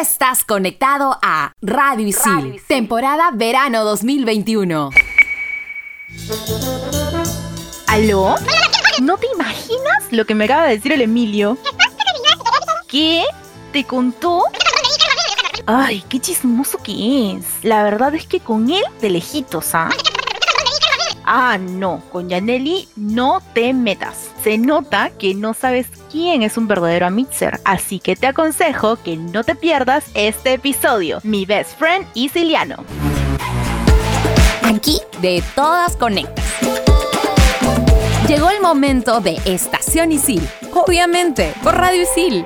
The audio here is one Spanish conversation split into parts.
estás conectado a Radio Isil, temporada verano 2021. ¿Aló? ¿No te imaginas lo que me acaba de decir el Emilio? ¿Qué? ¿Te contó? Ay, qué chismoso que es. La verdad es que con él de lejitos, ¿ah? Ah, no, con Yaneli no te metas. Se nota que no sabes quién es un verdadero amixer, así que te aconsejo que no te pierdas este episodio. Mi best friend Isiliano. Aquí de todas conectas. Llegó el momento de Estación Isil, obviamente por Radio Isil.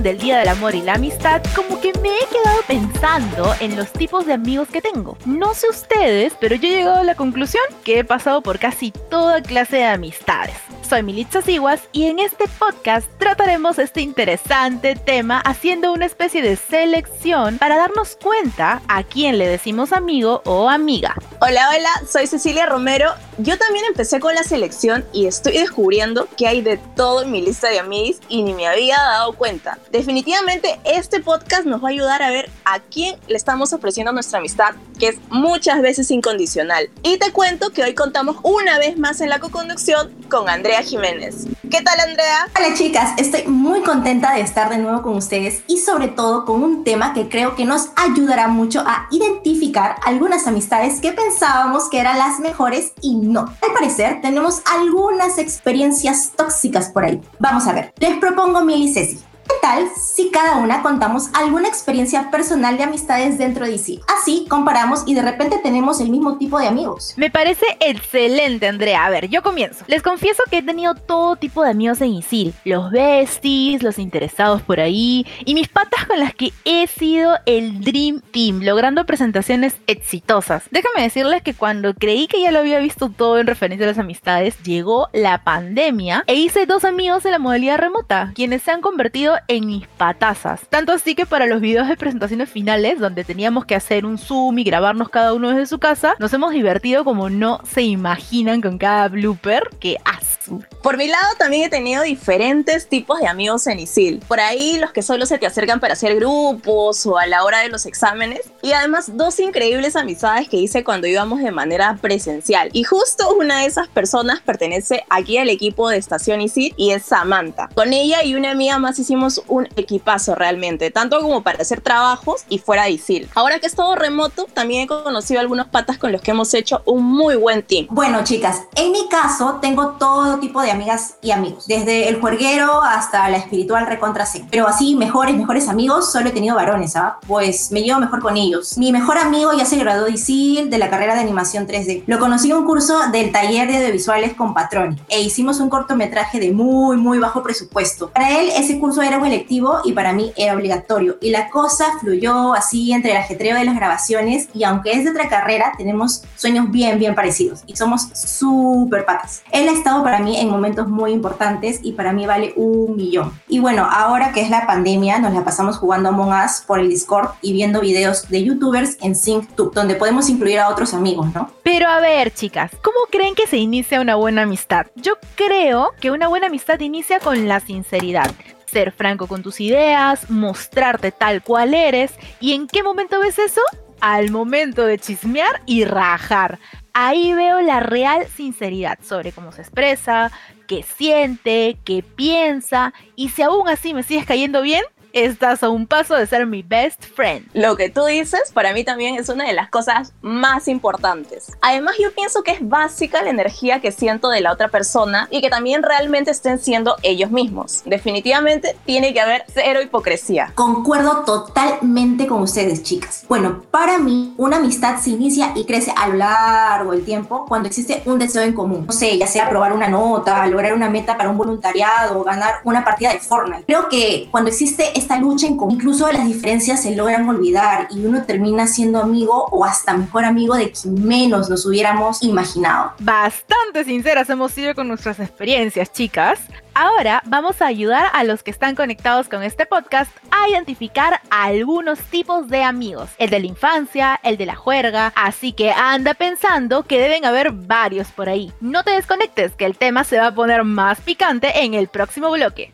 Del Día del Amor y la Amistad, como que me he quedado pensando en los tipos de amigos que tengo. No sé ustedes, pero yo he llegado a la conclusión que he pasado por casi toda clase de amistades. Soy Militza Siguas y en este podcast trataremos este interesante tema haciendo una especie de selección para darnos cuenta a quién le decimos amigo o amiga. Hola, hola, soy Cecilia Romero. Yo también empecé con la selección y estoy descubriendo que hay de todo en mi lista de amigos y ni me había dado cuenta. Definitivamente este podcast nos va a ayudar a ver a quién le estamos ofreciendo nuestra amistad, que es muchas veces incondicional. Y te cuento que hoy contamos una vez más en la co-conducción con Andrea Jiménez. ¿Qué tal, Andrea? Hola, chicas. Estoy muy contenta de estar de nuevo con ustedes y sobre todo con un tema que creo que nos ayudará mucho a identificar algunas amistades que pensábamos que eran las mejores y no. Al parecer, tenemos algunas experiencias tóxicas por ahí. Vamos a ver. Les propongo Mil y. ¿Qué tal si cada una contamos alguna experiencia personal de amistades dentro de sí? Así comparamos y de repente tenemos el mismo tipo de amigos. Me parece excelente, Andrea. A ver, yo comienzo. Les confieso que he tenido todo tipo de amigos en ISIL. Los besties, los interesados por ahí y mis patas con las que he sido el Dream Team, logrando presentaciones exitosas. Déjame decirles que cuando creí que ya lo había visto todo en referencia a las amistades, llegó la pandemia e hice dos amigos en la modalidad remota, quienes se han convertido en mis patazas. Tanto así que para los videos de presentaciones finales, donde teníamos que hacer un zoom y grabarnos cada uno desde su casa, nos hemos divertido como no se imaginan con cada blooper que azul. Por mi lado también he tenido diferentes tipos de amigos en ISIL. Por ahí los que solo se te acercan para hacer grupos o a la hora de los exámenes. Y además dos increíbles amistades que hice cuando íbamos de manera presencial. Y justo una de esas personas pertenece aquí al equipo de Estación ISIL y es Samantha. Con ella y una amiga más hicimos un equipazo realmente, tanto como para hacer trabajos y fuera de ISIL. Ahora que es todo remoto, también he conocido algunos patas con los que hemos hecho un muy buen team. Bueno, chicas, en mi caso tengo todo tipo de amigas y amigos, desde el juerguero hasta la espiritual recontra C. Pero así, mejores, mejores amigos, solo he tenido varones, ¿ah? Pues me llevo mejor con ellos. Mi mejor amigo ya se graduó de ISIL de la carrera de animación 3D. Lo conocí en un curso del taller de audiovisuales con Patroni e hicimos un cortometraje de muy, muy bajo presupuesto. Para él, ese curso era un electivo y para mí era obligatorio. Y la cosa fluyó así entre el ajetreo de las grabaciones y aunque es de otra carrera, tenemos sueños bien, bien parecidos y somos súper patas. Él ha estado para mí en momentos muy importantes y para mí vale un millón. Y bueno, ahora que es la pandemia, nos la pasamos jugando Among Us por el Discord y viendo videos de youtubers en SyncTube, donde podemos incluir a otros amigos, ¿no? Pero a ver, chicas, ¿cómo creen que se inicia una buena amistad? Yo creo que una buena amistad inicia con la sinceridad ser franco con tus ideas, mostrarte tal cual eres. ¿Y en qué momento ves eso? Al momento de chismear y rajar. Ahí veo la real sinceridad sobre cómo se expresa, qué siente, qué piensa y si aún así me sigues cayendo bien, estás a un paso de ser mi best friend. Lo que tú dices para mí también es una de las cosas más importantes. Además yo pienso que es básica la energía que siento de la otra persona y que también realmente estén siendo ellos mismos. Definitivamente tiene que haber cero hipocresía. Concuerdo totalmente con ustedes, chicas. Bueno, para mí una amistad se inicia y crece a lo largo del tiempo cuando existe un deseo en común. No sé, ya sea probar una nota, lograr una meta para un voluntariado o ganar una partida de Fortnite. Creo que cuando existe esta lucha en incluso las diferencias se logran olvidar y uno termina siendo amigo o hasta mejor amigo de quien menos nos hubiéramos imaginado. Bastante sinceras hemos sido con nuestras experiencias, chicas. Ahora vamos a ayudar a los que están conectados con este podcast a identificar algunos tipos de amigos. El de la infancia, el de la juerga, así que anda pensando que deben haber varios por ahí. No te desconectes, que el tema se va a poner más picante en el próximo bloque.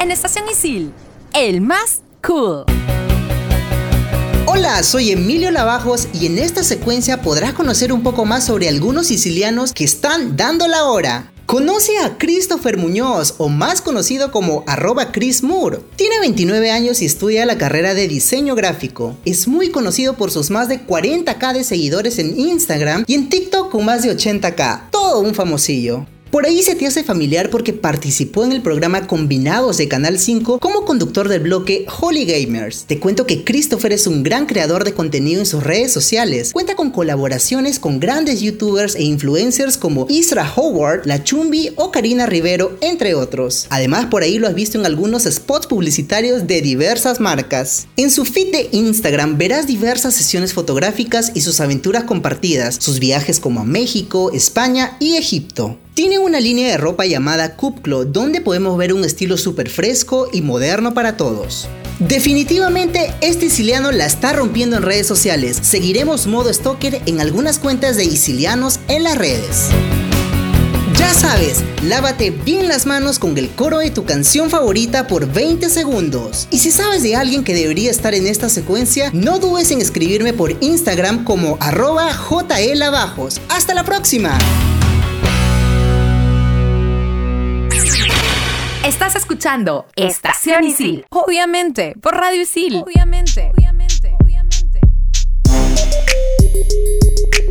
En Estación Isil, el más cool. Hola, soy Emilio Lavajos y en esta secuencia podrás conocer un poco más sobre algunos sicilianos que están dando la hora. Conoce a Christopher Muñoz, o más conocido como arroba Chris Moore. Tiene 29 años y estudia la carrera de diseño gráfico. Es muy conocido por sus más de 40k de seguidores en Instagram y en TikTok con más de 80k. Todo un famosillo. Por ahí se te hace familiar porque participó en el programa Combinados de Canal 5 como conductor del bloque Holy Gamers. Te cuento que Christopher es un gran creador de contenido en sus redes sociales. Cuenta con colaboraciones con grandes youtubers e influencers como Isra Howard, La Chumbi o Karina Rivero, entre otros. Además, por ahí lo has visto en algunos spots publicitarios de diversas marcas. En su feed de Instagram verás diversas sesiones fotográficas y sus aventuras compartidas, sus viajes como a México, España y Egipto. Tiene una línea de ropa llamada Cupclo, donde podemos ver un estilo súper fresco y moderno para todos. Definitivamente este Isiliano la está rompiendo en redes sociales. Seguiremos modo stalker en algunas cuentas de Isilianos en las redes. Ya sabes, lávate bien las manos con el coro de tu canción favorita por 20 segundos. Y si sabes de alguien que debería estar en esta secuencia, no dudes en escribirme por Instagram como arroba jlavajos. ¡Hasta la próxima! Estás escuchando Estación Isil. Obviamente, por Radio Isil. Obviamente, obviamente, obviamente.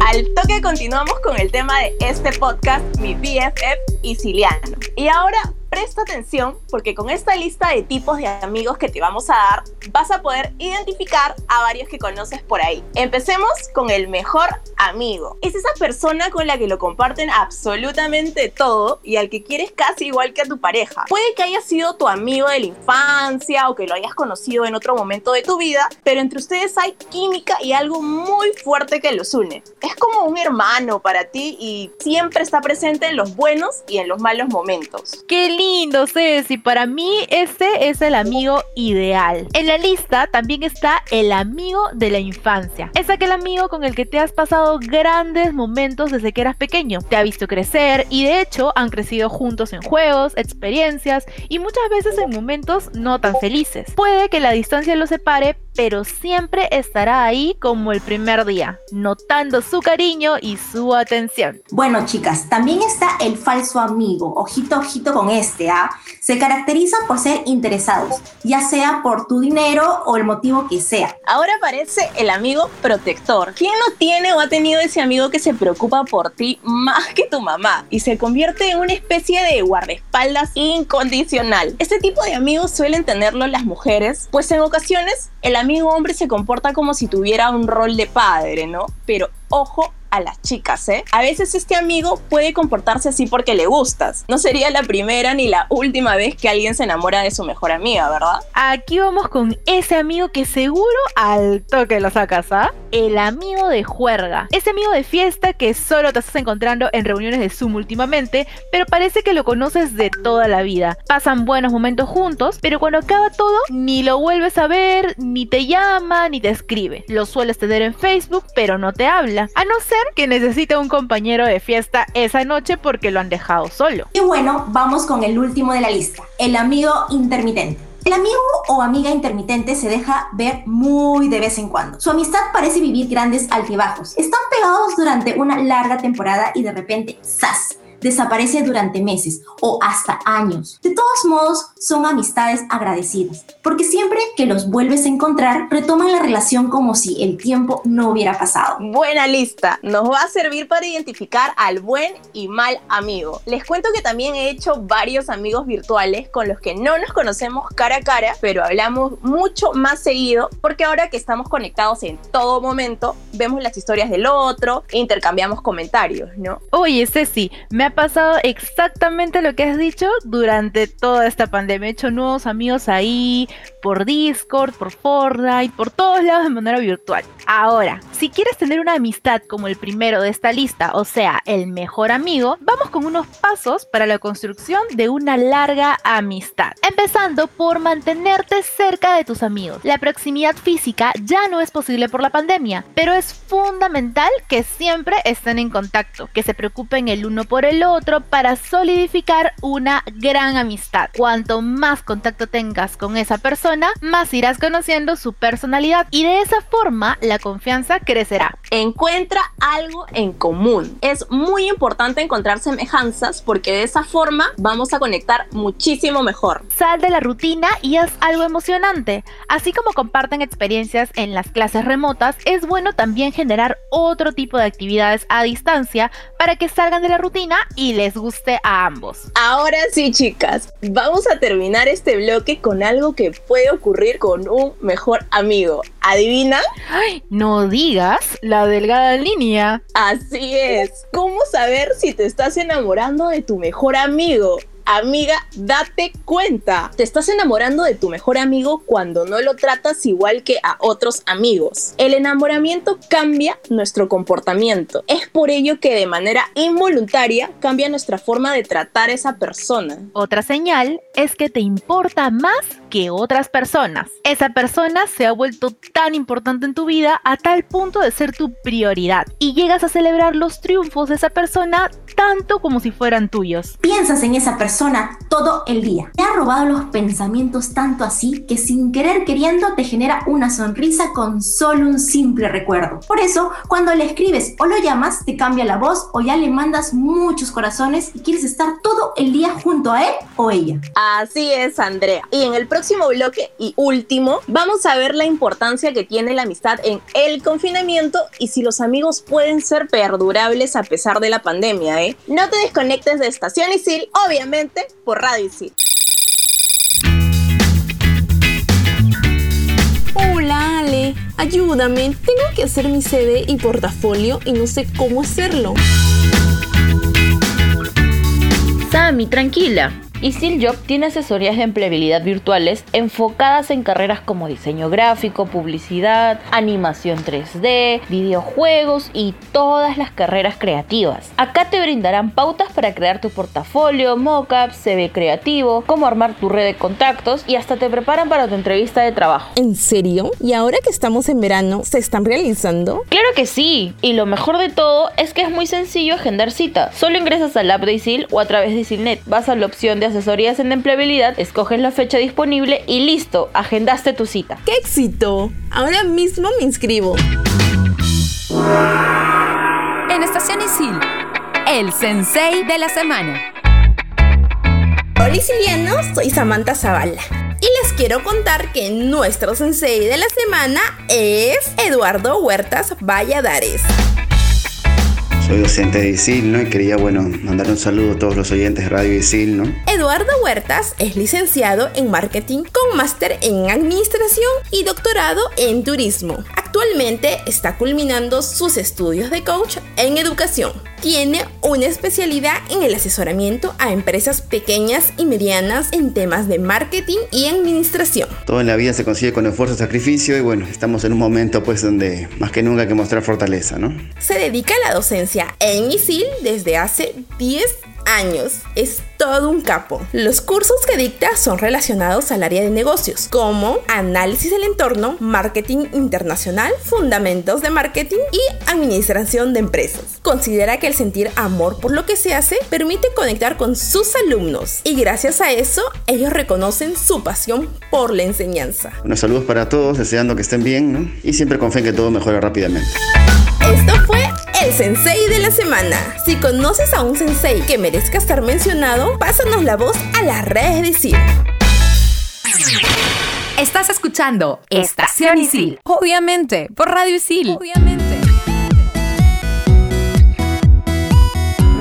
Al toque continuamos con el tema de este podcast, mi BFF Isiliano. Y ahora presta atención porque con esta lista de tipos de amigos que te vamos a dar, vas a poder identificar a varios que conoces por ahí. Empecemos con el mejor amigo. Es esa persona con la que lo comparten absolutamente todo y al que quieres casi igual que a tu pareja. Puede que haya sido tu amigo de la infancia o que lo hayas conocido en otro momento de tu vida, pero entre ustedes hay química y algo muy fuerte que los une. Es como un hermano para ti y siempre está presente en los buenos y en los malos momentos. ¡Qué lindo, Ceci! Para mí, este es el amigo ideal. En la lista también está el amigo de la infancia. Es aquel amigo con el que te has pasado grandes momentos desde que eras pequeño. Te ha visto crecer y de hecho han crecido juntos en juegos, experiencias y muchas veces en momentos no tan felices. Puede que la distancia los separe, pero siempre estará ahí como el primer día, notando su cariño y su atención. Bueno, chicas, también está el falso amigo. Ojito, ojito con este, ¿ah? Se caracteriza por ser interesados, ya sea por tu dinero o el motivo que sea. Ahora aparece el amigo protector. ¿Quién no tiene o ha tenido ese amigo que se preocupa por ti más que tu mamá y se convierte en una especie de guardaespaldas incondicional? Este tipo de amigos suelen tenerlo las mujeres, pues en ocasiones el amigo hombre se comporta como si tuviera un rol de padre, ¿no? Pero ojo a las chicas, ¿eh? A veces este amigo puede comportarse así porque le gustas. No sería la primera ni la última vez que alguien se enamora de su mejor amiga, ¿verdad? Aquí vamos con ese amigo que seguro al toque lo sacas, ¿ah? El amigo de juerga. Ese amigo de fiesta que solo te estás encontrando en reuniones de Zoom últimamente, pero parece que lo conoces de toda la vida. Pasan buenos momentos juntos, pero cuando acaba todo, ni lo vuelves a ver, ni te llama, ni te escribe. Lo sueles tener en Facebook, pero no te habla. A no ser que necesite un compañero de fiesta esa noche porque lo han dejado solo. Y bueno, vamos con el último de la lista, el amigo intermitente. El amigo o amiga intermitente se deja ver muy de vez en cuando. Su amistad parece vivir grandes altibajos. Están pegados durante una larga temporada y de repente, ¡zas! Desaparece durante meses o hasta años. De todos modos, son amistades agradecidas, porque siempre que los vuelves a encontrar, retoman la relación como si el tiempo no hubiera pasado. Buena lista, nos va a servir para identificar al buen y mal amigo. Les cuento que también he hecho varios amigos virtuales con los que no nos conocemos cara a cara, pero hablamos mucho más seguido, porque ahora que estamos conectados en todo momento, vemos las historias del otro e intercambiamos comentarios, ¿no? Oye, Ceci, me ha pasado exactamente lo que has dicho durante toda esta pandemia. He hecho nuevos amigos ahí, por Discord, por Fortnite, por todos lados de manera virtual. Ahora, si quieres tener una amistad como el primero de esta lista, o sea, el mejor amigo, vamos con unos pasos para la construcción de una larga amistad. Empezando por mantenerte cerca de tus amigos. La proximidad física ya no es posible por la pandemia, pero es fundamental que siempre estén en contacto, que se preocupen el uno por el otro para solidificar una gran amistad. Cuanto más contacto tengas con esa persona, más irás conociendo su personalidad y de esa forma la confianza crecerá. Encuentra algo en común. Es muy importante encontrar semejanzas porque de esa forma vamos a conectar muchísimo mejor. Sal de la rutina y haz algo emocionante. Así como comparten experiencias en las clases remotas, es bueno también generar otro tipo de actividades a distancia para que salgan de la rutina y les guste a ambos. Ahora sí, chicas, vamos a terminar este bloque con algo que puede ocurrir con un mejor amigo. ¿Adivina? Ay, no digas la delgada línea. Así es. ¿Cómo saber si te estás enamorando de tu mejor amigo? Amiga, date cuenta. Te estás enamorando de tu mejor amigo cuando no lo tratas igual que a otros amigos. El enamoramiento cambia nuestro comportamiento. Es por ello que de manera involuntaria cambia nuestra forma de tratar a esa persona. Otra señal es que te importa más que otras personas. Esa persona se ha vuelto tan importante en tu vida a tal punto de ser tu prioridad y llegas a celebrar los triunfos de esa persona tanto como si fueran tuyos. Piensas en esa persona todo el día. Te ha robado los pensamientos tanto así que sin querer queriendo te genera una sonrisa con solo un simple recuerdo. Por eso, cuando le escribes o lo llamas, te cambia la voz o ya le mandas muchos corazones y quieres estar todo el día junto a él o ella. Así es, Andrea. Y en el próximo bloque y último, vamos a ver la importancia que tiene la amistad en el confinamiento y si los amigos pueden ser perdurables a pesar de la pandemia, ¿eh? No te desconectes de Estación Isil, obviamente por Radio Isil. Hola Ale, ayúdame. Tengo que hacer mi CD y portafolio y no sé cómo hacerlo. Sammy, tranquila. Isil Job tiene asesorías de empleabilidad virtuales enfocadas en carreras como diseño gráfico, publicidad, animación 3D, videojuegos y todas las carreras creativas. Acá te brindarán pautas para crear tu portafolio, mockup, CV creativo, cómo armar tu red de contactos y hasta te preparan para tu entrevista de trabajo. ¿En serio? ¿Y ahora que estamos en verano, se están realizando? Claro que sí, y lo mejor de todo es que es muy sencillo agendar cita. Solo ingresas al app de Isil o a través de Isilnet, vas a la opción de asesorías en empleabilidad, escoges la fecha disponible y listo, agendaste tu cita. ¡Qué éxito! Ahora mismo me inscribo. En Estación Isil, el sensei de la semana. Hola Isilianos, soy Samantha Zavala. Y les quiero contar que nuestro sensei de la semana es Eduardo Huertas Valladares. Soy docente de ISIL, ¿no? Y quería, bueno, mandar un saludo a todos los oyentes de Radio ISIL, ¿no? Eduardo Huertas es licenciado en marketing con máster en administración y doctorado en turismo. Actualmente está culminando sus estudios de coach en educación. Tiene una especialidad en el asesoramiento a empresas pequeñas y medianas en temas de marketing y administración. Todo en la vida se consigue con esfuerzo y sacrificio y bueno, estamos en un momento pues donde más que nunca hay que mostrar fortaleza, ¿no? Se dedica a la docencia en ISIL desde hace 10 años. Es todo un capo. Los cursos que dicta son relacionados al área de negocios, como análisis del entorno, marketing internacional, fundamentos de marketing y administración de empresas. Considera que el sentir amor por lo que se hace permite conectar con sus alumnos y gracias a eso ellos reconocen su pasión por la enseñanza. Unos saludos para todos, deseando que estén bien, ¿no? Y siempre confíen que todo mejore rápidamente. Esto fue el Sensei de la semana. Si conoces a un Sensei que merezca estar mencionado, pásanos la voz a las redes de Isil. Estás escuchando Estación Isil, obviamente, por Radio Isil. Obviamente.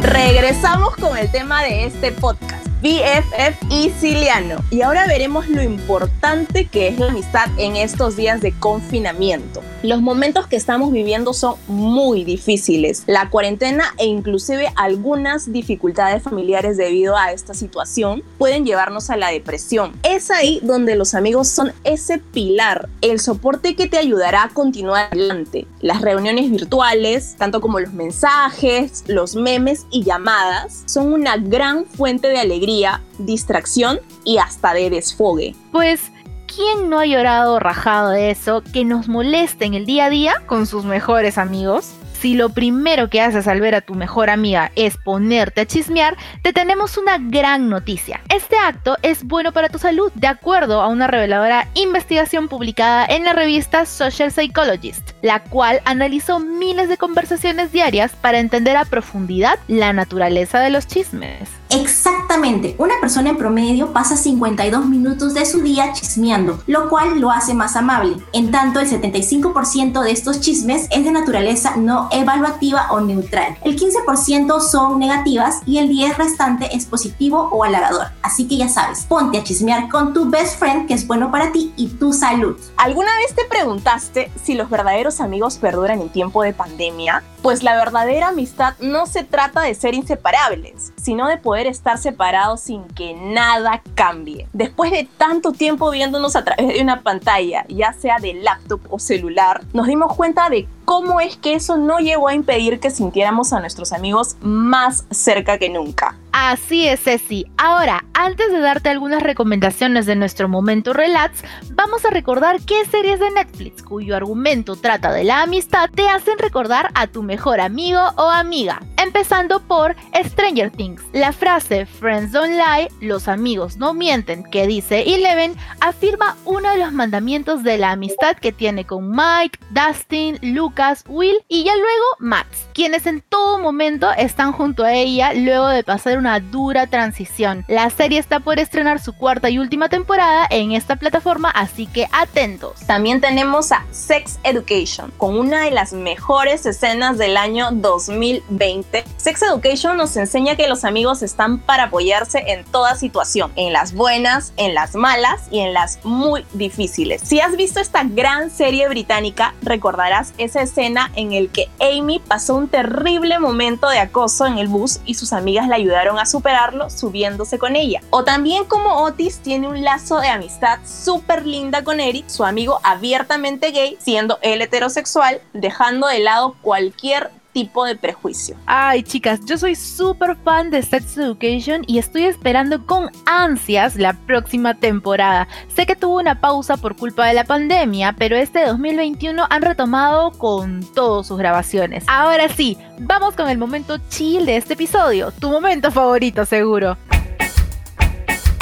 Regresamos con el tema de este podcast, BFF Isiliano. Y ahora veremos lo importante que es la amistad en estos días de confinamiento. Los momentos que estamos viviendo son muy difíciles. La cuarentena e inclusive algunas dificultades familiares debido a esta situación pueden llevarnos a la depresión. Es ahí donde los amigos son ese pilar, el soporte que te ayudará a continuar adelante. Las reuniones virtuales, tanto como los mensajes, los memes y llamadas, son una gran fuente de alegría, distracción y hasta de desfogue. Pues ¿quién no ha llorado rajado de eso que nos molesta en el día a día con sus mejores amigos? Si lo primero que haces al ver a tu mejor amiga es ponerte a chismear, te tenemos una gran noticia. Este acto es bueno para tu salud, de acuerdo a una reveladora investigación publicada en la revista Social Psychologist, la cual analizó miles de conversaciones diarias para entender a profundidad la naturaleza de los chismes. Exactamente, una persona en promedio pasa 52 minutos de su día chismeando, lo cual lo hace más amable. En tanto, el 75% de estos chismes es de naturaleza no evaluativa o neutral. El 15% son negativas y el 10 restante es positivo o halagador. Así que ya sabes, ponte a chismear con tu best friend que es bueno para ti y tu salud. ¿Alguna vez te preguntaste si los verdaderos amigos perduran en tiempo de pandemia? Pues la verdadera amistad no se trata de ser inseparables, sino de poder estar separados sin que nada cambie. Después de tanto tiempo viéndonos a través de una pantalla, ya sea de laptop o celular, nos dimos cuenta de cómo es que eso no llegó a impedir que sintiéramos a nuestros amigos más cerca que nunca. Así es, Ceci. Ahora, antes de darte algunas recomendaciones de nuestro momento relax, vamos a recordar qué series de Netflix cuyo argumento trata de la amistad te hacen recordar a tu mejor amigo o amiga. Empezando por Stranger Things. La frase Friends don't lie, los amigos no mienten, que dice Eleven, afirma uno de los mandamientos de la amistad que tiene con Mike, Dustin, Lucas, Will y ya luego Max, quienes en todo momento están junto a ella luego de pasar una dura transición. La serie está por estrenar su cuarta y última temporada en esta plataforma, así que atentos. También tenemos a Sex Education, con una de las mejores escenas del año 2020. Sex Education nos enseña que los amigos están para apoyarse en toda situación, en las buenas, en las malas y en las muy difíciles. Si has visto esta gran serie británica, recordarás esa escena en el que Amy pasó un terrible momento de acoso en el bus y sus amigas la ayudaron a superarlo subiéndose con ella. O también como Otis tiene un lazo de amistad súper linda con Eric, su amigo abiertamente gay, siendo él heterosexual, dejando de lado cualquier tipo de prejuicio. Ay, chicas, yo soy súper fan de Sex Education y estoy esperando con ansias la próxima temporada. Sé que tuvo una pausa por culpa de la pandemia, pero este 2021 han retomado con todas sus grabaciones. Ahora sí, vamos con el momento chill de este episodio, tu momento favorito seguro.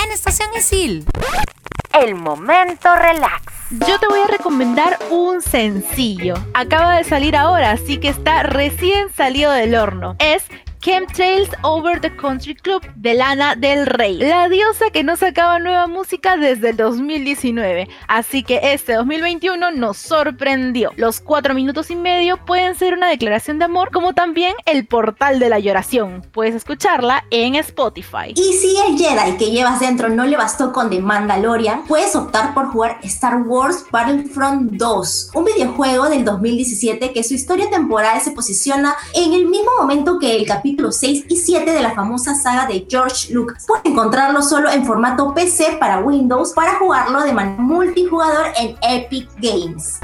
En Estación Isil. El momento relax. Yo te voy a recomendar un sencillo. Acaba de salir ahora, así que está recién salido del horno. Es Chemtrails Over the Country Club de Lana del Rey, la diosa que no sacaba nueva música desde el 2019, así que este 2021 nos sorprendió. Los cuatro minutos y medio pueden ser una declaración de amor, como también el portal de la lloración. Puedes escucharla en Spotify. Y si el Jedi que llevas dentro no le bastó con The Mandalorian, puedes optar por jugar Star Wars Battlefront 2, un videojuego del 2017 que su historia temporal se posiciona en el mismo momento que el capítulo los 6 y 7 de la famosa saga de George Lucas. Puedes encontrarlo solo en formato PC para Windows para jugarlo de manera multijugador en Epic Games.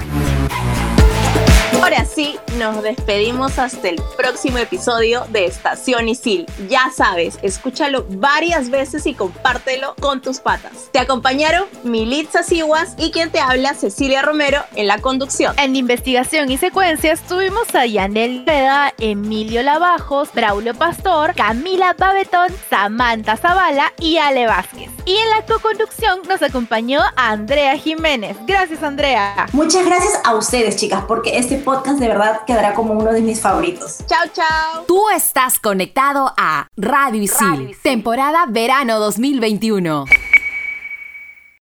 Ahora sí, nos despedimos hasta el próximo episodio de Estación Isil. Ya sabes, escúchalo varias veces y compártelo con tus patas. Te acompañaron Militza Siguas y quien te habla, Cecilia Romero, en la conducción. En investigación y secuencias tuvimos a Yanel Veda, Emilio Lavajos, Braulio Pastor, Camila Babetón, Samantha Zavala y Ale Vázquez. Y en la co-conducción nos acompañó Andrea Jiménez. Gracias, Andrea. Muchas gracias a ustedes, chicas, porque este podcast de verdad quedará como uno de mis favoritos. Chao, chao. Tú estás conectado a Radio Isil, temporada verano 2021.